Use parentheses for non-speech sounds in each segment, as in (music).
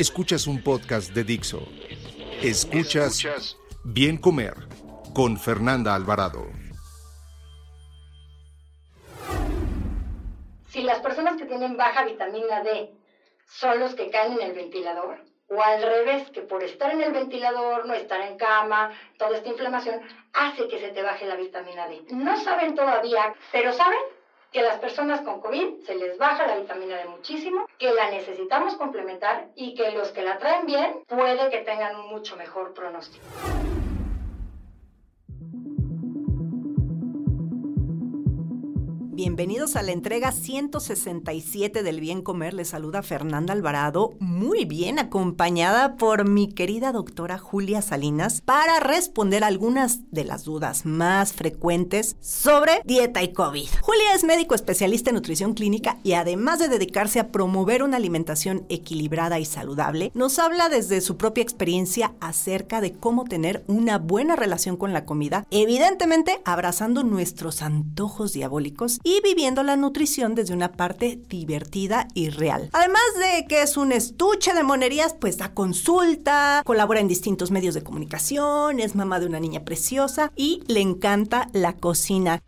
Escuchas un podcast de Dixo. Escuchas Bien Comer con Fernanda Alvarado. Si las personas que tienen baja vitamina D son los que caen en el ventilador, o al revés, que por estar en el ventilador, no estar en cama, toda esta inflamación hace que se te baje la vitamina D. No saben todavía, pero saben que las personas con COVID se les baja la vitamina D muchísimo, que la necesitamos complementar y que los que la traen bien puede que tengan un mucho mejor pronóstico. Bienvenidos a la entrega 167 del Bien Comer. Les saluda Fernanda Alvarado, muy bien acompañada por mi querida doctora Julia Salinas para responder algunas de las dudas más frecuentes sobre dieta y COVID. Julia es médico especialista en nutrición clínica y además de dedicarse a promover una alimentación equilibrada y saludable, nos habla desde su propia experiencia acerca de cómo tener una buena relación con la comida, evidentemente abrazando nuestros antojos diabólicos viviendo la nutrición desde una parte divertida y real. Además de que es un estuche de monerías, pues da consulta, colabora en distintos medios de comunicación, es mamá de una niña preciosa y le encanta la cocina.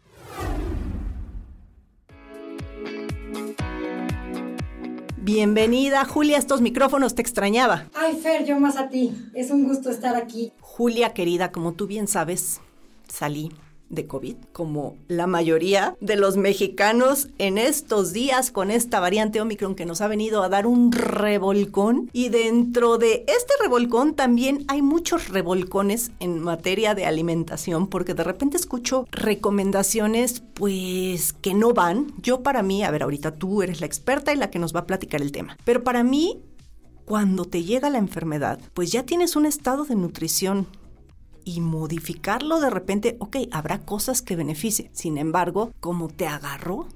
Bienvenida, Julia, a estos micrófonos te extrañaba. Ay, Fer, yo más a ti. Es un gusto estar aquí. Julia, querida, como tú bien sabes, salí de COVID, como la mayoría de los mexicanos en estos días con esta variante Omicron que nos ha venido a dar un revolcón. Y dentro de este revolcón también hay muchos revolcones en materia de alimentación, porque de repente escucho recomendaciones pues que no van. Yo para mí, a ver, ahorita tú eres la experta y la que nos va a platicar el tema, pero para mí cuando te llega la enfermedad, pues ya tienes un estado de nutrición y modificarlo de repente, ok, habrá cosas que beneficien. Sin embargo, como te agarró,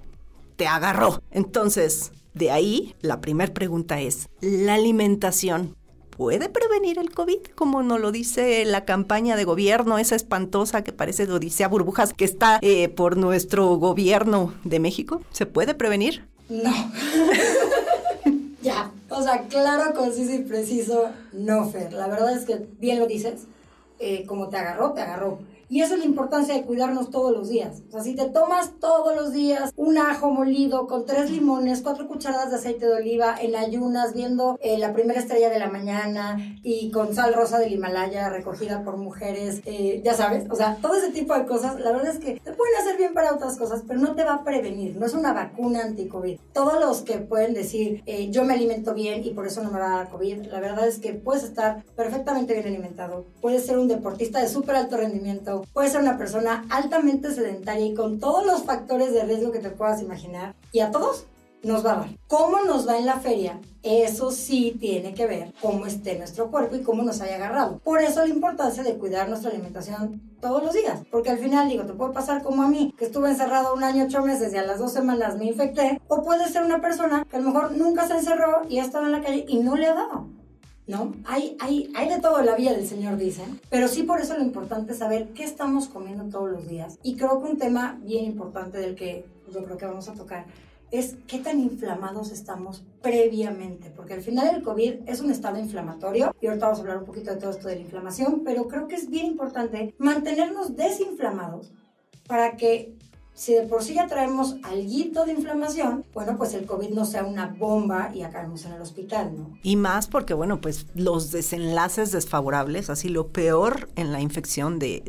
te agarró. Entonces, de ahí, la primera pregunta es, ¿la alimentación puede prevenir el COVID? Como nos lo dice la campaña de gobierno, esa espantosa que parece de Odisea Burbujas, que está eh, por nuestro gobierno de México. ¿Se puede prevenir? No. (laughs) ya, o sea, claro, conciso y preciso, no, Fer. La verdad es que bien lo dices eh, como te agarró, te agarró. Y esa es la importancia de cuidarnos todos los días. O sea, si te tomas todos los días un ajo molido con tres limones, cuatro cucharadas de aceite de oliva en ayunas, viendo eh, la primera estrella de la mañana y con sal rosa del Himalaya recogida por mujeres, eh, ya sabes, o sea, todo ese tipo de cosas, la verdad es que te pueden hacer bien para otras cosas, pero no te va a prevenir, no es una vacuna anti-COVID. Todos los que pueden decir, eh, yo me alimento bien y por eso no me va a dar COVID, la verdad es que puedes estar perfectamente bien alimentado, puedes ser un deportista de súper alto rendimiento, puede ser una persona altamente sedentaria y con todos los factores de riesgo que te puedas imaginar. Y a todos nos va a dar. ¿Cómo nos va en la feria? Eso sí tiene que ver cómo esté nuestro cuerpo y cómo nos haya agarrado. Por eso la importancia de cuidar nuestra alimentación todos los días. Porque al final, digo, te puede pasar como a mí, que estuve encerrado un año, ocho meses y a las dos semanas me infecté. O puede ser una persona que a lo mejor nunca se encerró y ha estado en la calle y no le ha dado. ¿No? Hay, hay, hay de todo la vida del Señor, dicen, pero sí por eso lo importante es saber qué estamos comiendo todos los días. Y creo que un tema bien importante del que yo creo que vamos a tocar es qué tan inflamados estamos previamente, porque al final el COVID es un estado inflamatorio y ahorita vamos a hablar un poquito de todo esto de la inflamación, pero creo que es bien importante mantenernos desinflamados para que si de por sí ya traemos algo de inflamación, bueno, pues el COVID no sea una bomba y acabemos en el hospital, ¿no? Y más porque, bueno, pues los desenlaces desfavorables, así lo peor en la infección de,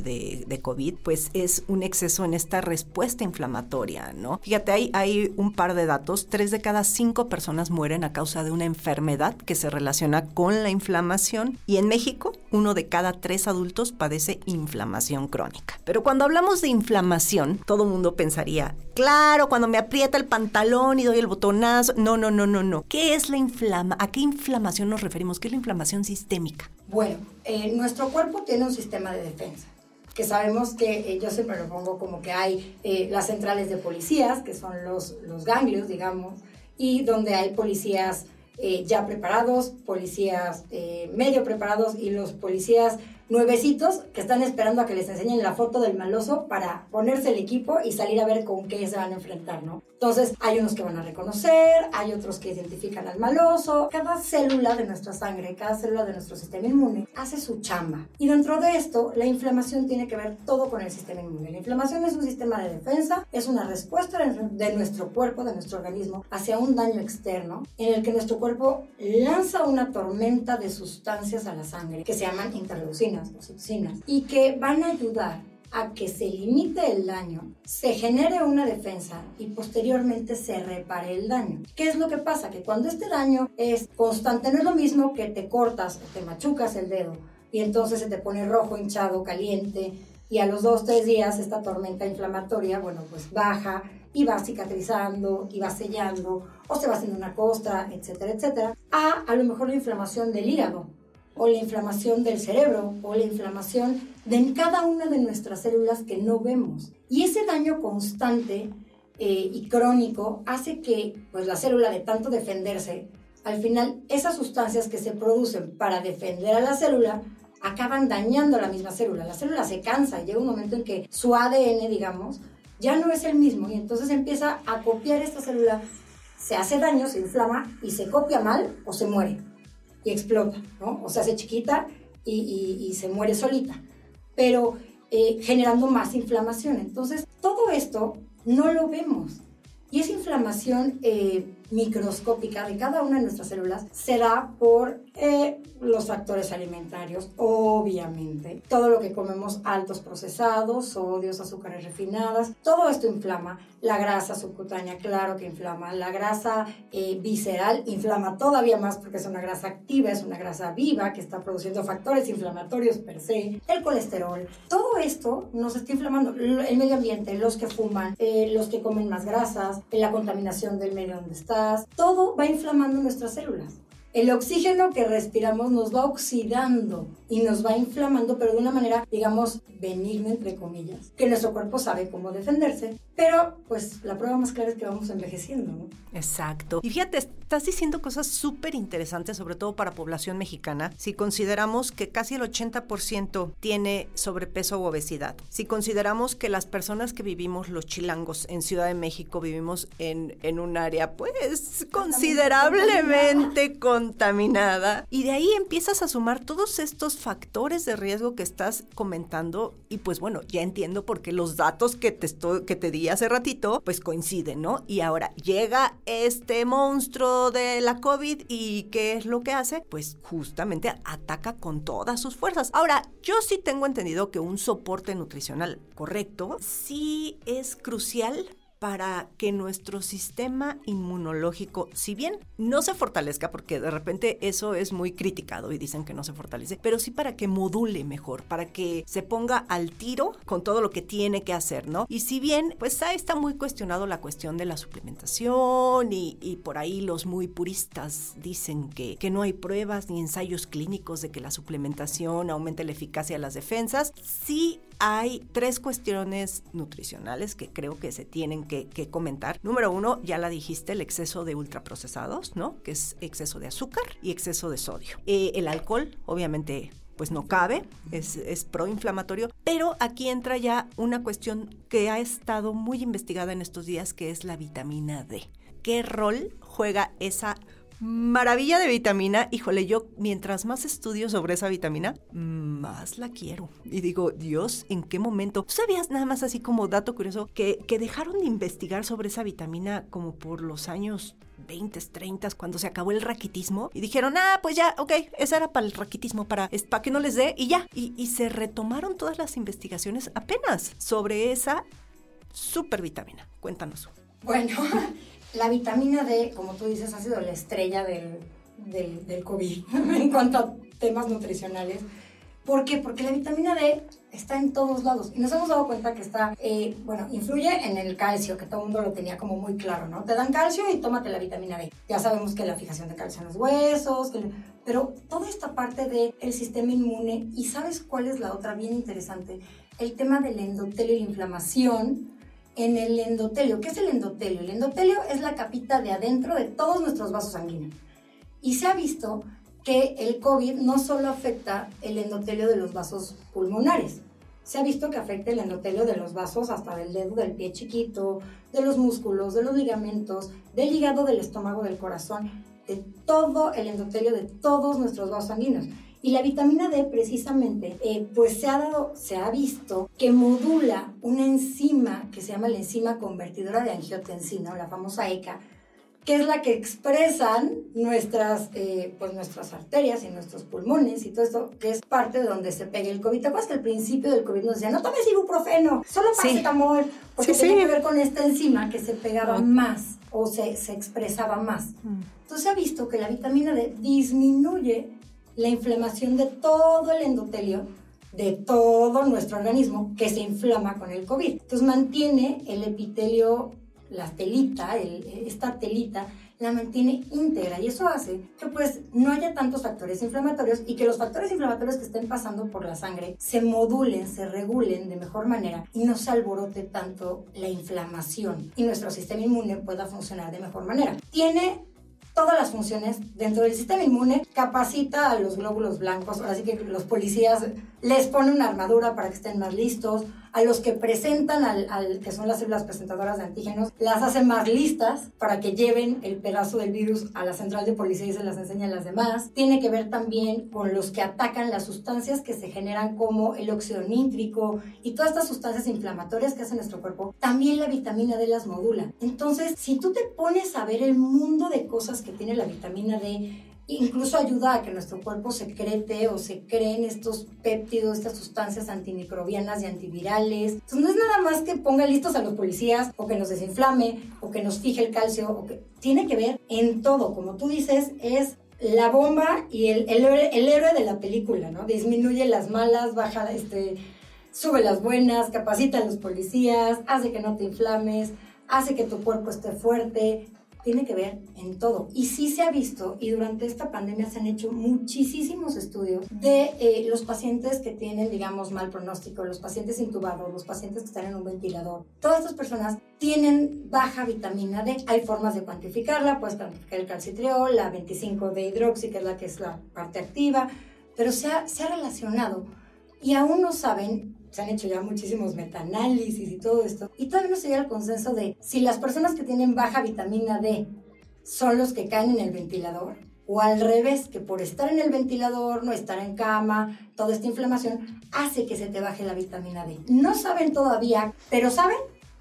de, COVID, pues es un exceso en esta respuesta inflamatoria, ¿no? Fíjate, hay, hay un par de datos, tres de cada cinco personas mueren a causa de una enfermedad que se relaciona con la inflamación y en México uno de cada tres adultos padece inflamación crónica. Pero cuando hablamos de inflamación, todo mundo pensaría, claro, cuando me aprieta el pantalón y doy el botonazo. No, no, no, no, no. ¿Qué es la inflama? ¿A qué inflamación nos referimos? ¿Qué es la inflamación sistémica? Bueno, eh, nuestro cuerpo tiene un sistema de defensa que sabemos que eh, yo siempre lo pongo como que hay eh, las centrales de policías, que son los, los ganglios, digamos, y donde hay policías ya preparados, policías medio preparados y los policías nuevecitos que están esperando a que les enseñen la foto del maloso para ponerse el equipo y salir a ver con qué se van a enfrentar, ¿no? Entonces, hay unos que van a reconocer, hay otros que identifican al maloso. Cada célula de nuestra sangre, cada célula de nuestro sistema inmune hace su chamba. Y dentro de esto, la inflamación tiene que ver todo con el sistema inmune. La inflamación es un sistema de defensa, es una respuesta de nuestro cuerpo, de nuestro organismo, hacia un daño externo en el que nuestro cuerpo lanza una tormenta de sustancias a la sangre que se llaman interleucinas y que van a ayudar a que se limite el daño, se genere una defensa y posteriormente se repare el daño. ¿Qué es lo que pasa? Que cuando este daño es constante, no es lo mismo que te cortas o te machucas el dedo y entonces se te pone rojo, hinchado, caliente y a los dos, tres días esta tormenta inflamatoria, bueno, pues baja y va cicatrizando y va sellando o se va haciendo una costra, etcétera, etcétera, a a lo mejor la inflamación del hígado o la inflamación del cerebro o la inflamación de cada una de nuestras células que no vemos. Y ese daño constante eh, y crónico hace que pues, la célula de tanto defenderse, al final esas sustancias que se producen para defender a la célula acaban dañando a la misma célula. La célula se cansa llega un momento en que su ADN, digamos, ya no es el mismo y entonces empieza a copiar esta célula, se hace daño, se inflama y se copia mal o se muere y explota, ¿no? O se hace chiquita y, se muere solita, pero eh, generando más inflamación. Entonces, todo esto no lo vemos. Y esa inflamación eh, microscópica de cada una de nuestras células se da por eh, los factores alimentarios, obviamente. Todo lo que comemos altos procesados, sodios, azúcares refinadas, todo esto inflama. La grasa subcutánea, claro que inflama. La grasa eh, visceral inflama todavía más porque es una grasa activa, es una grasa viva que está produciendo factores inflamatorios per se. El colesterol. Todo esto nos está inflamando. El medio ambiente, los que fuman, eh, los que comen más grasas, la contaminación del medio donde está todo va inflamando nuestras células. El oxígeno que respiramos nos va oxidando y nos va inflamando, pero de una manera, digamos, benigna, entre comillas, que nuestro cuerpo sabe cómo defenderse, pero pues la prueba más clara es que vamos envejeciendo, ¿no? Exacto. Y fíjate, estás diciendo cosas súper interesantes, sobre todo para población mexicana, si consideramos que casi el 80% tiene sobrepeso u obesidad, si consideramos que las personas que vivimos, los chilangos, en Ciudad de México, vivimos en, en un área pues considerablemente contaminada, y de ahí empiezas a sumar todos estos factores de riesgo que estás comentando, y pues bueno, ya entiendo por qué los datos que te, estoy, que te di hace ratito, pues coinciden, ¿no? Y ahora llega este monstruo de la COVID y ¿qué es lo que hace? Pues justamente ataca con todas sus fuerzas. Ahora, yo sí tengo entendido que un soporte nutricional correcto sí es crucial para que nuestro sistema inmunológico, si bien no se fortalezca, porque de repente eso es muy criticado y dicen que no se fortalece, pero sí para que module mejor, para que se ponga al tiro con todo lo que tiene que hacer, ¿no? Y si bien, pues ahí está muy cuestionado la cuestión de la suplementación y, y por ahí los muy puristas dicen que, que no hay pruebas ni ensayos clínicos de que la suplementación aumente la eficacia de las defensas, sí hay tres cuestiones nutricionales que creo que se tienen que, comentar. Número uno, ya la dijiste, el exceso de ultraprocesados, ¿no? Que es exceso de azúcar y exceso de sodio. Eh, el alcohol, obviamente, pues no cabe, es, es, proinflamatorio, pero aquí entra ya una cuestión que ha estado muy investigada en estos días, que es la vitamina D. ¿Qué rol juega esa maravilla de vitamina. Híjole, yo mientras más estudio sobre esa vitamina, más la quiero. Y digo, Dios, ¿en qué momento? ¿Tú sabías nada más así como dato curioso que, que dejaron de investigar sobre esa vitamina como por los años 20, 30, cuando se acabó el raquitismo y dijeron, ah, pues ya, ok, esa era para el raquitismo, para, para que no les dé y ya. Y, y se retomaron todas las investigaciones apenas sobre esa supervitamina. Cuéntanos. Bueno, la vitamina D, como tú dices, ha sido la estrella del, del, COVID (laughs) en cuanto a temas nutricionales. ¿Por qué? Porque la vitamina D está en todos lados y nos hemos dado cuenta que está, eh, bueno, influye en el calcio, que todo el mundo lo tenía como muy claro, ¿no? Te dan calcio y tómate la vitamina D. Ya sabemos que la fijación de calcio en los huesos, pero toda esta parte del sistema inmune y ¿sabes cuál es la otra bien interesante? El tema del endotelio y la inflamación en el endotelio. ¿Qué es el endotelio? El endotelio es la capita de adentro de todos nuestros vasos sanguíneos. Y se ha visto que el COVID no solo afecta el endotelio de los vasos pulmonares, se ha visto que afecta el endotelio de los vasos hasta del dedo del pie chiquito, de los músculos, de los ligamentos, del hígado, del estómago, del corazón, de todo el endotelio de todos nuestros vasos sanguíneos. Y la vitamina D precisamente, eh, pues se ha dado, se ha visto que modula una enzima que se llama la enzima convertidora de angiotensina, o la famosa ECA, que es la que expresan nuestras, eh, pues nuestras arterias y nuestros pulmones y todo esto, que es parte de donde se pega el COVID. ¿Te acuerdas que al principio del COVID nos decían, no tomes ibuprofeno, solo paracetamol? Sí. Porque sí, tenía que ver con esta enzima que se pegaba más o se, se expresaba más. Mm. Entonces se ha visto que la vitamina D disminuye la inflamación de todo el endotelio de todo nuestro organismo que se inflama con el COVID. Entonces mantiene el epitelio la telita, esta telita, la mantiene íntegra y eso hace que pues no haya tantos factores inflamatorios y que los factores inflamatorios que estén pasando por la sangre se modulen, se regulen de mejor manera y no se alborote tanto la inflamación y nuestro sistema inmune pueda funcionar de mejor manera. Tiene todas las funciones dentro del sistema inmune, capacita a los glóbulos blancos, así que los policías les pone una armadura para que estén más listos, a los que presentan, que son las células presentadoras de antígenos, las hace más listas para que lleven el pedazo del virus a la central de policía y se las enseñan a las demás. Tiene que ver también con los que atacan las sustancias que se generan como el óxido nítrico y todas estas sustancias inflamatorias que hace nuestro cuerpo. También la vitamina D las modula. Entonces, si tú te pones a ver el mundo de cosas que tiene la vitamina D, incluso ayuda a que nuestro cuerpo secrete o se creen estos péptidos, estas sustancias antimicrobianas y antivirales. Entonces no es nada más que ponga listos a los policías o que nos desinflame o que nos fije el calcio o que tiene que ver en todo, como tú dices, es la bomba y el, el, héroe de la película, ¿no? Disminuye las malas, baja, este, sube las buenas, capacita a los policías, hace que no te inflames, hace que tu cuerpo esté fuerte, tiene que ver en todo. Y sí se ha visto, y durante esta pandemia se han hecho muchísimos estudios de eh, los pacientes que tienen, digamos, mal pronóstico, los pacientes intubados, los pacientes que están en un ventilador. Todas estas personas tienen baja vitamina D. Hay formas de cuantificarla, puedes cuantificar el calcitriol, la 25 de hidroxi, que es la que es la parte activa, pero se ha, se ha relacionado y aún no saben se han hecho ya muchísimos metaanálisis y todo esto, y todavía no se llega al consenso de si las personas que tienen baja vitamina D son los que caen en el ventilador, o al revés, que por estar en el ventilador, no estar en cama, toda esta inflamación, hace que se te baje la vitamina D. No saben todavía, pero saben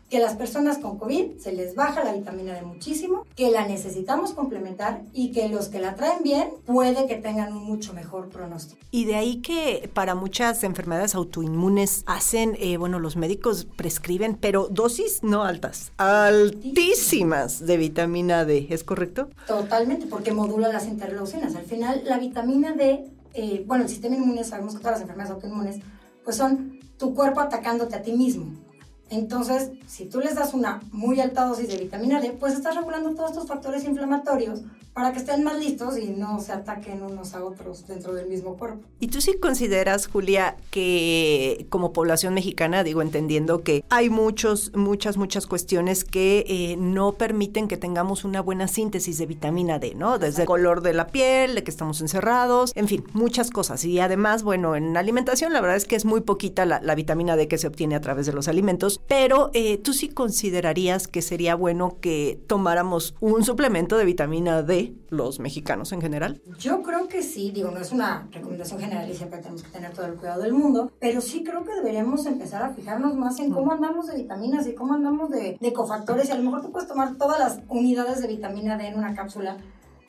que las personas con COVID se les baja la vitamina D muchísimo, que la necesitamos complementar y que los que la traen bien puede que tengan un mucho mejor pronóstico. Y de ahí que para muchas enfermedades autoinmunes hacen, eh, bueno, los médicos prescriben, pero dosis no altas, altísimas de vitamina D, ¿es correcto? Totalmente, porque modula las interleucinas. Al final, la vitamina D, eh, bueno, el sistema inmune, sabemos que todas las enfermedades autoinmunes, pues son tu cuerpo atacándote a ti mismo. Entonces, si tú les das una muy alta dosis de vitamina D, pues estás regulando todos estos factores inflamatorios para que estén más listos y no se ataquen unos a otros dentro del mismo cuerpo. ¿Y tú sí consideras, Julia, que como población mexicana, digo, entendiendo que hay muchos, muchas, muchas cuestiones que eh, no permiten que tengamos una buena síntesis de vitamina D, ¿no? Desde el color de la piel, de que estamos encerrados, en fin, muchas cosas. Y además, bueno, en alimentación la verdad es que es muy poquita la, la vitamina D que se obtiene a través de los alimentos pero eh, tú sí considerarías que sería bueno que tomáramos un suplemento de vitamina D, los mexicanos en general. Yo creo que sí, digo, no es una recomendación general y siempre tenemos que tener todo el cuidado del mundo, pero sí creo que deberíamos empezar a fijarnos más en cómo andamos de vitaminas y cómo andamos de, de cofactores y a lo mejor tú puedes tomar todas las unidades de vitamina D en una cápsula,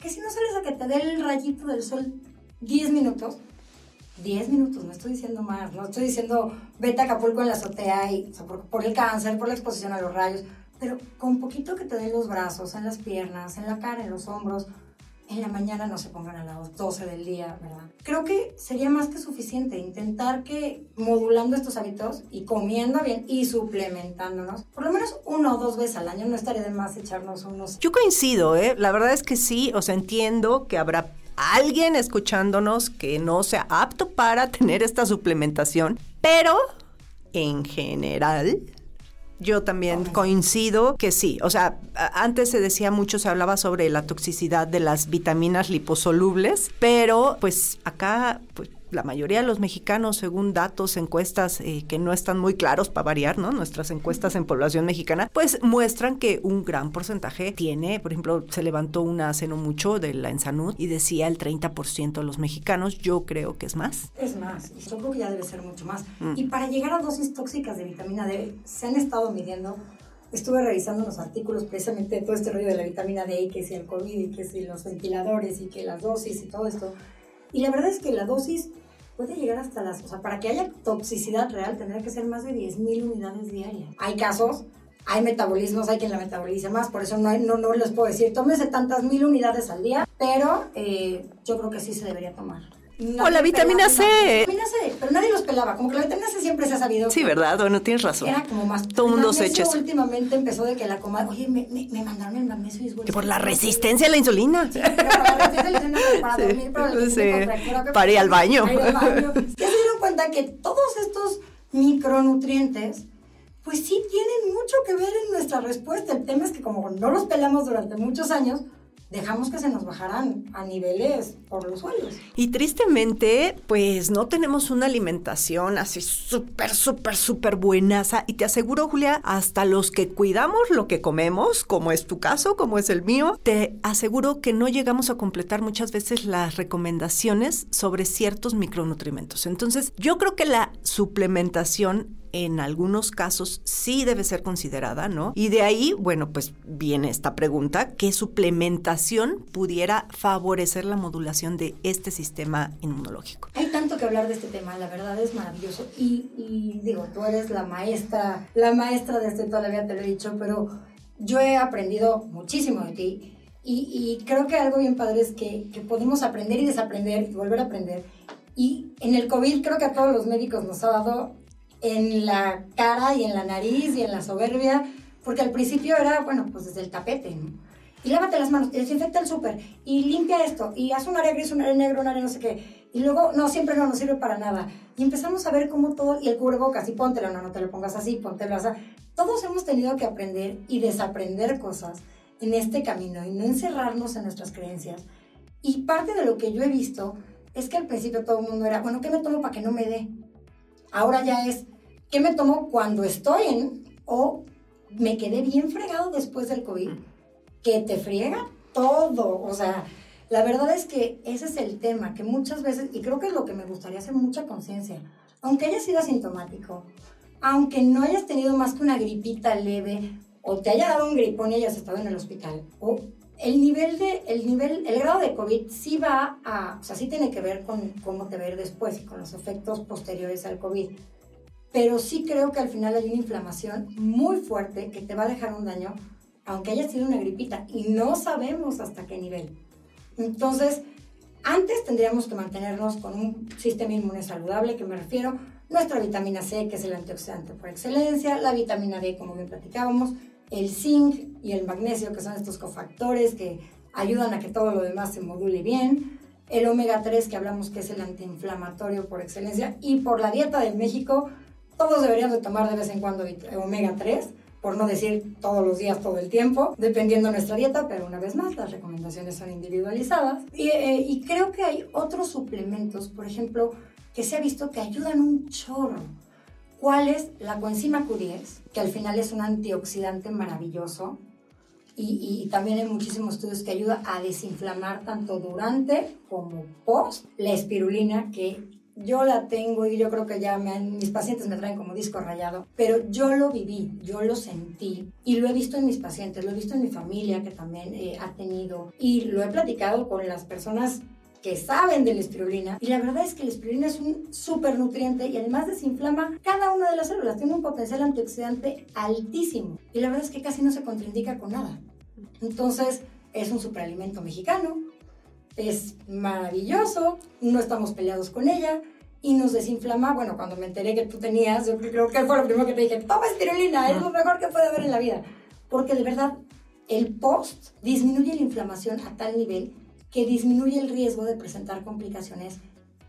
que si no sales a que te dé el rayito del sol 10 minutos, 10 minutos, no estoy diciendo más, no estoy diciendo vete a Acapulco en la azotea y, por, el cáncer, por la exposición a los rayos, pero con poquito que te den los brazos, en las piernas, en la cara, en los hombros, en la mañana no se pongan a las 12 del día, ¿verdad? Creo que sería más que suficiente intentar que modulando estos hábitos y comiendo bien y suplementándonos, por lo menos una o dos veces al año, no estaría de más echarnos unos... Yo coincido, ¿eh? La verdad es que sí, o sea, entiendo que habrá alguien escuchándonos que no sea apto para tener esta suplementación, pero en general yo también coincido que sí. O sea, antes se decía mucho, se hablaba sobre la toxicidad de las vitaminas liposolubles, pero pues acá pues, la mayoría de los mexicanos, según datos, encuestas eh, que no están muy claros para variar, ¿no? Nuestras encuestas en población mexicana, pues muestran que un gran porcentaje tiene, por ejemplo, se levantó una hace no mucho de la Ensanud y decía el 30% de los mexicanos, yo creo que es más. Es más, y yo creo que ya debe ser mucho más. Mm. Y para llegar a dosis tóxicas de vitamina D, se han estado midiendo estuve revisando los artículos precisamente de todo este rollo de la vitamina D, que si el COVID, y que si los ventiladores, y que las dosis y todo esto. Y la verdad es que la dosis puede llegar hasta las, o sea, para que haya toxicidad real tendría que ser más de 10.000 unidades diarias. Hay casos, hay metabolismos, hay quien la metaboliza más, por eso no, no, no les puedo decir, tómese tantas mil unidades al día, pero eh, yo creo que sí se debería tomar o la vitamina C. vitamina C, pero nadie los pelaba. Como que la vitamina C siempre se ha sabido. Sí, ¿verdad? Bueno, tienes razón. Era como más. Todo el mundo se echa últimamente empezó de que la coma. Oye, me, me, mandaron el magnesio y Que por la resistencia a la insulina. Sí, pero por la resistencia a la insulina para dormir, para, sí. para ir al baño. Para ir al baño. (laughs) Ya se dieron cuenta que todos estos micronutrientes pues sí tienen mucho que ver en nuestra respuesta. El tema es que como no los pelamos durante muchos años, dejamos que se nos bajaran a niveles por los suelos. Y tristemente, pues no tenemos una alimentación así súper, súper, súper buenaza. Y te aseguro, Julia, hasta los que cuidamos lo que comemos, como es tu caso, como es el mío, te aseguro que no llegamos a completar muchas veces las recomendaciones sobre ciertos micronutrientes. Entonces, yo creo que la suplementación en algunos casos sí debe ser considerada, ¿no? Y de ahí, bueno, pues viene esta pregunta, ¿qué suplementación pudiera favorecer la modulación de este sistema inmunológico? Hay tanto que hablar de este tema, la verdad es maravilloso. Y, digo, tú eres la maestra, la maestra de este toda la vida te lo he dicho, pero yo he aprendido muchísimo de ti. Y, creo que algo bien padre es que, que podemos aprender y desaprender y volver a aprender. Y en el COVID creo que a todos los médicos nos ha dado en la cara y en la nariz y en la soberbia, porque al principio era, bueno, pues desde el tapete, ¿no? Y lávate las manos, desinfecta el súper, y limpia esto, y haz un área gris, un área negro, un área no sé qué. Y luego, no, siempre no nos sirve para nada. Y empezamos a ver cómo todo, y el cubrebocas, y póntelo, no, no te lo pongas así, póntelo así. Todos hemos tenido que aprender y desaprender cosas en este camino y no encerrarnos en nuestras creencias. Y parte de lo que yo he visto es que al principio todo el mundo era, bueno, ¿qué me tomo para que no me dé? Ahora ya es, ¿qué me tomo cuando estoy en o me quedé bien fregado después del COVID? Que te friega todo. O sea, la verdad es que ese es el tema, que muchas veces, y creo que es lo que me gustaría hacer mucha conciencia, aunque hayas sido asintomático, aunque no hayas tenido más que una gripita leve, o te haya dado un gripón y hayas estado en el hospital, o el nivel de, el nivel, el grado de COVID sí va a, o sea, sí tiene que ver con cómo te ir después y con los efectos posteriores al COVID. Pero sí creo que al final hay una inflamación muy fuerte que te va a dejar un daño, aunque haya sido una gripita, y no sabemos hasta qué nivel. Entonces, antes tendríamos que mantenernos con un sistema inmune saludable, que me refiero, nuestra vitamina C, que es el antioxidante por excelencia, la vitamina D, como bien platicábamos, el zinc y el magnesio, que son estos cofactores que ayudan a que todo lo demás se module bien, el omega 3, que hablamos que es el antiinflamatorio por excelencia, y por la dieta de México, todos deberíamos de tomar de vez en cuando omega 3, por no decir todos los días, todo el tiempo, dependiendo de nuestra dieta, pero una vez más, las recomendaciones son individualizadas. Y, eh, y creo que hay otros suplementos, por ejemplo, que se ha visto que ayudan un chorro ¿Cuál es la coenzima Q10? Que al final es un antioxidante maravilloso y, y, también hay muchísimos estudios que ayuda a desinflamar tanto durante como post. La espirulina, que yo la tengo y yo creo que ya me mis pacientes me traen como disco rayado, pero yo lo viví, yo lo sentí y lo he visto en mis pacientes, lo he visto en mi familia que también eh, ha tenido y lo he platicado con las personas que saben de la espirulina. Y la verdad es que la espirulina es un súper nutriente y además desinflama cada una de las células. Tiene un potencial antioxidante altísimo. Y la verdad es que casi no se contraindica con nada. Entonces, es un superalimento mexicano. es maravilloso, no estamos peleados con ella y nos desinflama. Bueno, cuando me enteré que tú tenías, yo creo que fue lo primero que te dije, toma espirulina, es lo mejor que puede haber en la vida. Porque de verdad, el post disminuye la inflamación a tal nivel que disminuye el riesgo de presentar complicaciones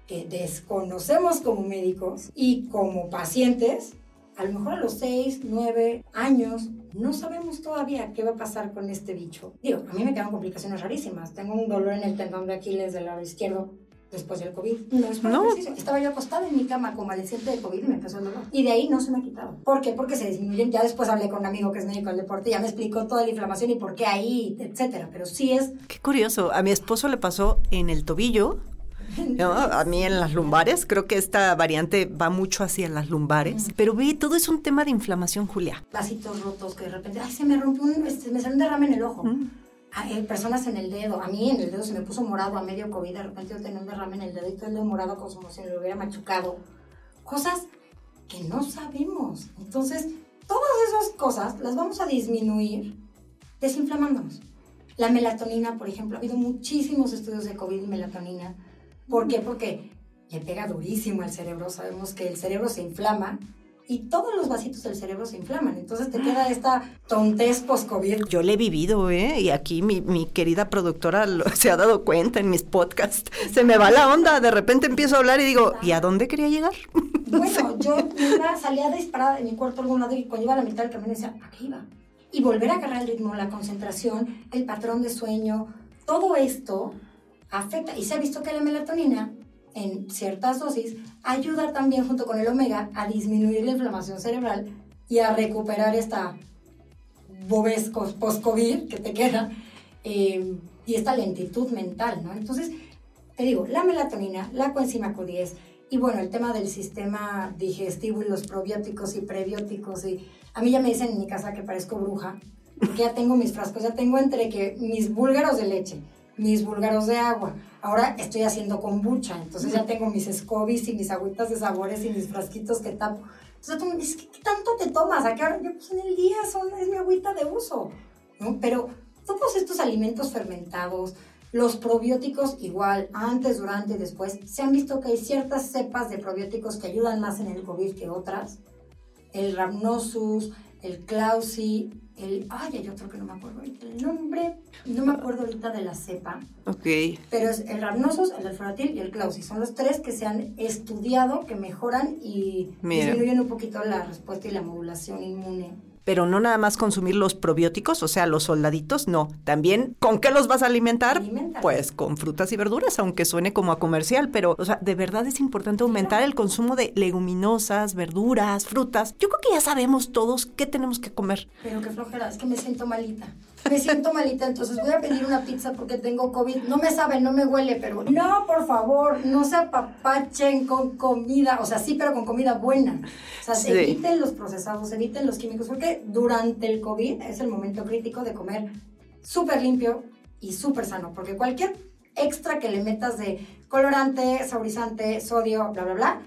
que desconocemos como médicos y como pacientes. A lo mejor a los 6, 9 años no sabemos todavía qué va a pasar con este bicho. Digo, a mí me quedan complicaciones rarísimas. Tengo un dolor en el tendón de Aquiles del lado izquierdo después del COVID. No es no. Estaba yo acostada en mi cama convaleciente de COVID y me empezó el dolor. Y de ahí no se me ha quitado. ¿Por qué? Porque se disminuyen. Ya después hablé con un amigo que es médico del deporte ya me explicó toda la inflamación y por qué ahí, etcétera. Pero sí es... Qué curioso. A mi esposo le pasó en el tobillo (laughs) a mí en las lumbares, creo que esta variante va mucho hacia las lumbares, pero ve, todo es un tema de inflamación, Julia. Vasitos rotos que de repente, ay, se me rompió un, este, me salió un derrame en el ojo. Hay personas en el dedo, a mí en el dedo se me puso morado a medio COVID, de repente yo tenía un derrame en el dedo y todo el dedo morado como si me lo hubiera machucado. Cosas que no sabemos. Entonces, todas esas cosas las vamos a disminuir desinflamándonos. La melatonina, por ejemplo, ha habido muchísimos estudios de COVID y melatonina ¿Por qué? Porque le pega durísimo al cerebro. Sabemos que el cerebro se inflama y todos los vasitos del cerebro se inflaman. Entonces te queda esta tontez post-COVID. Yo le he vivido, ¿eh? Y aquí mi, mi querida productora (laughs) se ha dado cuenta en mis podcasts. Se me va la onda. De repente empiezo a hablar y digo, ¿y a dónde quería llegar? (laughs) Bueno, yo iba, salía disparada de mi cuarto a algún lado y cuando iba a la mitad del camino decía, ¿a qué iba? Y volver a agarrar el ritmo, la concentración, el patrón de sueño, todo esto afecta. Y se ha visto que la melatonina, en ciertas dosis, ayuda también junto con el omega a disminuir la inflamación cerebral y a recuperar esta bobes post-COVID que te queda eh, y esta lentitud mental, ¿no? Entonces, te digo, la melatonina, la coenzima Q10 y bueno, el tema del sistema digestivo y los probióticos y prebióticos y a mí ya me dicen en mi casa que parezco bruja, porque ya tengo mis frascos, ya tengo entre que mis búlgaros de leche, mis búlgaros de agua. Ahora estoy haciendo kombucha, entonces ya tengo mis scobis y mis agüitas de sabores y mis frasquitos que tapo. Entonces tú me dices, ¿qué, tanto te tomas? ¿A qué hora? Yo, pues en el día son, es mi agüita de uso, ¿no? Pero todos estos alimentos fermentados, los probióticos igual, antes, durante y después, se han visto que hay ciertas cepas de probióticos que ayudan más en el COVID que otras. El Rhamnosus, el Clausi, el, ay, hay otro que no me acuerdo ahorita el nombre, no me acuerdo ahorita de la cepa. Ok. Pero es el Rhamnosus, el Alforatil y el Clausi. Son los tres que se han estudiado, que mejoran y disminuyen un poquito la respuesta y la modulación inmune pero no nada más consumir los probióticos, o sea, los soldaditos, no. También, ¿con qué los vas a alimentar? Pues con frutas y verduras, aunque suene como a comercial, pero, o sea, de verdad es importante aumentar el consumo de leguminosas, verduras, frutas. Yo creo que ya sabemos todos qué tenemos que comer. Pero qué flojera, es que me siento malita me siento malita, entonces voy a pedir una pizza porque tengo COVID. No me sabe, no me huele, pero no, por favor, no se apapachen con comida, o sea, sí, pero con comida buena. O sea, eviten los procesados, eviten los químicos, porque durante el COVID es el momento crítico de comer súper limpio y súper sano, porque cualquier extra que le metas de colorante, saborizante, sodio, bla, bla, bla,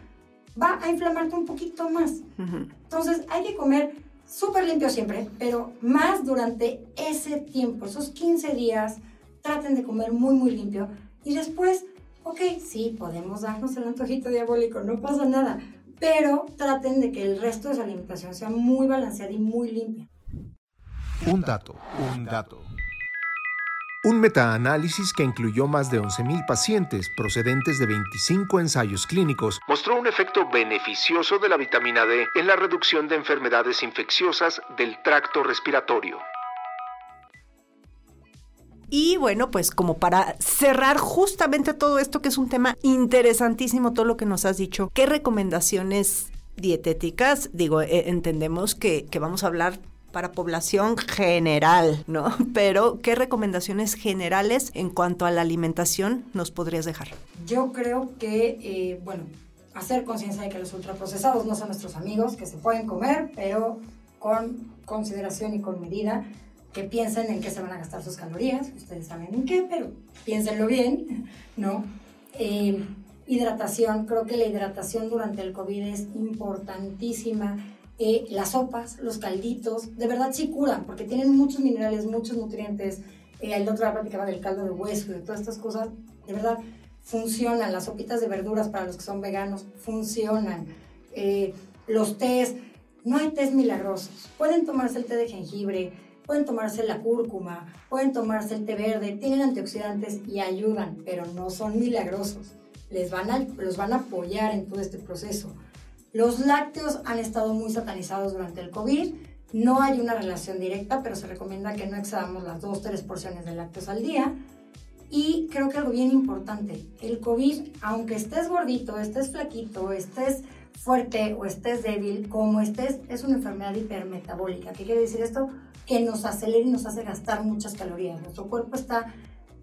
va a inflamarte un poquito más. Entonces, hay que comer súper limpio siempre, pero más durante ese tiempo, esos 15 días, traten de comer muy, muy limpio. Y después, ok, sí, podemos darnos el antojito diabólico, no pasa nada, pero traten de que el resto de su alimentación sea muy balanceada y muy limpia. Un dato, un dato. Un metaanálisis que incluyó más de 11.000 pacientes procedentes de 25 ensayos clínicos mostró un efecto beneficioso de la vitamina D en la reducción de enfermedades infecciosas del tracto respiratorio. Y bueno, pues como para cerrar justamente todo esto que es un tema interesantísimo, todo lo que nos has dicho, ¿qué recomendaciones dietéticas? Digo, eh, entendemos que, que vamos a hablar para población general, ¿no? (laughs) Pero, ¿qué recomendaciones generales en cuanto a la alimentación nos podrías dejar? Yo creo que, eh, bueno, hacer conciencia de que los ultraprocesados no son nuestros amigos, que se pueden comer, pero con consideración y con medida, que piensen en qué se van a gastar sus calorías, ustedes saben en qué, pero piénsenlo bien, ¿no? Eh, hidratación, creo que la hidratación durante el COVID es importantísima las sopas, los calditos, de verdad sí curan, porque tienen muchos minerales, muchos nutrientes, eh, el otro día platicaba del caldo de hueso y de todas estas cosas, de verdad, funcionan. Las sopitas de verduras para los que son veganos funcionan. Eh, los tés, no hay tés milagrosos. Pueden tomarse el té de jengibre, pueden tomarse la cúrcuma, pueden tomarse el té verde, tienen antioxidantes y ayudan, pero no son milagrosos. Les van a, los van a apoyar en todo este proceso. Los lácteos han estado muy satanizados durante el COVID. No hay una relación directa, pero se recomienda que no excedamos las 2-3 porciones de lácteos al día. Y creo que algo bien importante, el COVID, aunque estés gordito, estés flaquito, estés fuerte o estés débil, como estés, es una enfermedad hipermetabólica. ¿Qué quiere decir esto? Que nos acelera y nos hace gastar muchas calorías. Nuestro cuerpo está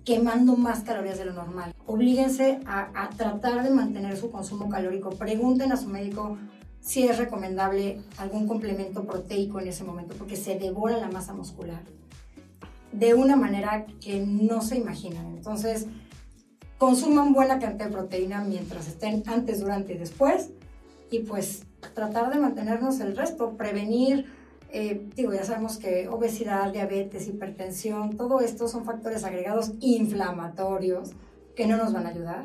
quemando más calorías de lo normal. Oblíguense a, a, tratar de mantener su consumo calórico. Pregunten a su médico si es recomendable algún complemento proteico en ese momento, porque se devora la masa muscular de una manera que no se imaginan. Entonces, consuman buena cantidad de proteína mientras estén antes, durante y después y pues tratar de mantenernos el resto, prevenir, eh, digo, ya sabemos que obesidad, diabetes, hipertensión, todo esto son factores agregados inflamatorios que no nos van a ayudar.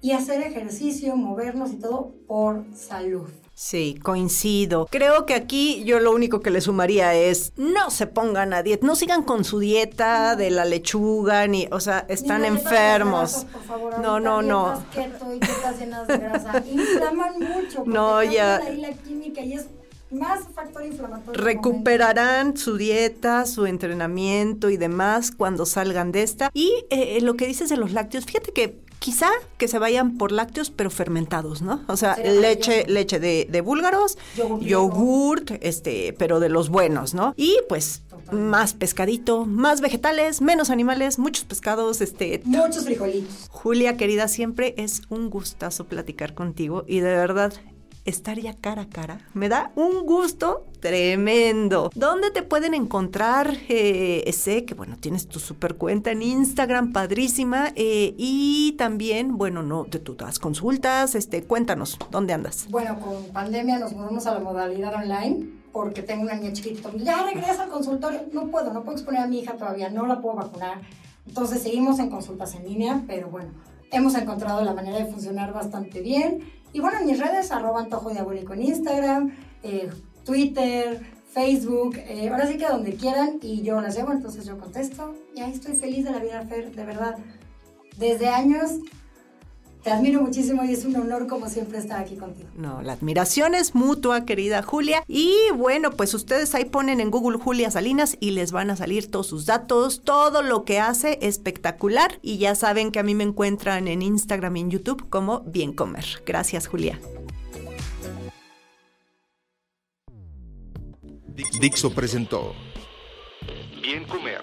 Y hacer ejercicio, movernos y todo por salud. Sí, coincido. Creo que aquí yo lo único que le sumaría es no se pongan a dieta, no sigan con su dieta de la lechuga ni, o sea, están enfermos. por favor, no, no, no. Keto y llenas de grasa. Inflaman mucho. No, ya. Ahí la química y es más factor inflamatorio. Recuperarán su dieta, su entrenamiento y demás cuando salgan de esta. Y eh, lo que dices de los lácteos, fíjate que quizá que se vayan por lácteos pero fermentados, ¿no? O sea, leche, leche de, de búlgaros, yogurt, este, pero de los buenos, ¿no? Y pues más pescadito, más vegetales, menos animales, muchos pescados, este. Muchos frijolitos. Julia, querida, siempre es un gustazo platicar contigo y de verdad estar ya cara a cara me da un gusto tremendo. ¿Dónde te pueden encontrar? Eh, sé que, bueno, tienes tu super cuenta en Instagram, padrísima. Eh, y también, bueno, no, de das consultas. Este, cuéntanos, ¿dónde andas? Bueno, con pandemia nos mudamos a la modalidad online porque tengo una niña chiquita. Ya regresa al consultorio. No puedo, no puedo exponer a mi hija todavía, no la puedo vacunar. Entonces seguimos en consultas en línea, pero bueno, hemos encontrado la manera de funcionar bastante bien. Y bueno, en mis redes, arroba antojo diabólico en Instagram, eh, Twitter, Facebook, eh, ahora sí que donde quieran y yo las llevo, entonces yo contesto. Y ahí estoy feliz de la vida, Fer, de verdad. Desde años te admiro muchísimo y es un honor como siempre estar aquí contigo. No, la admiración es mutua, querida Julia. Y bueno, pues ustedes ahí ponen en Google Julia Salinas y les van a salir todos sus datos, todo lo que hace espectacular. Y ya saben que a mí me encuentran en Instagram y en YouTube como Bien Comer. Gracias, Julia. Dixo presentó Bien Comer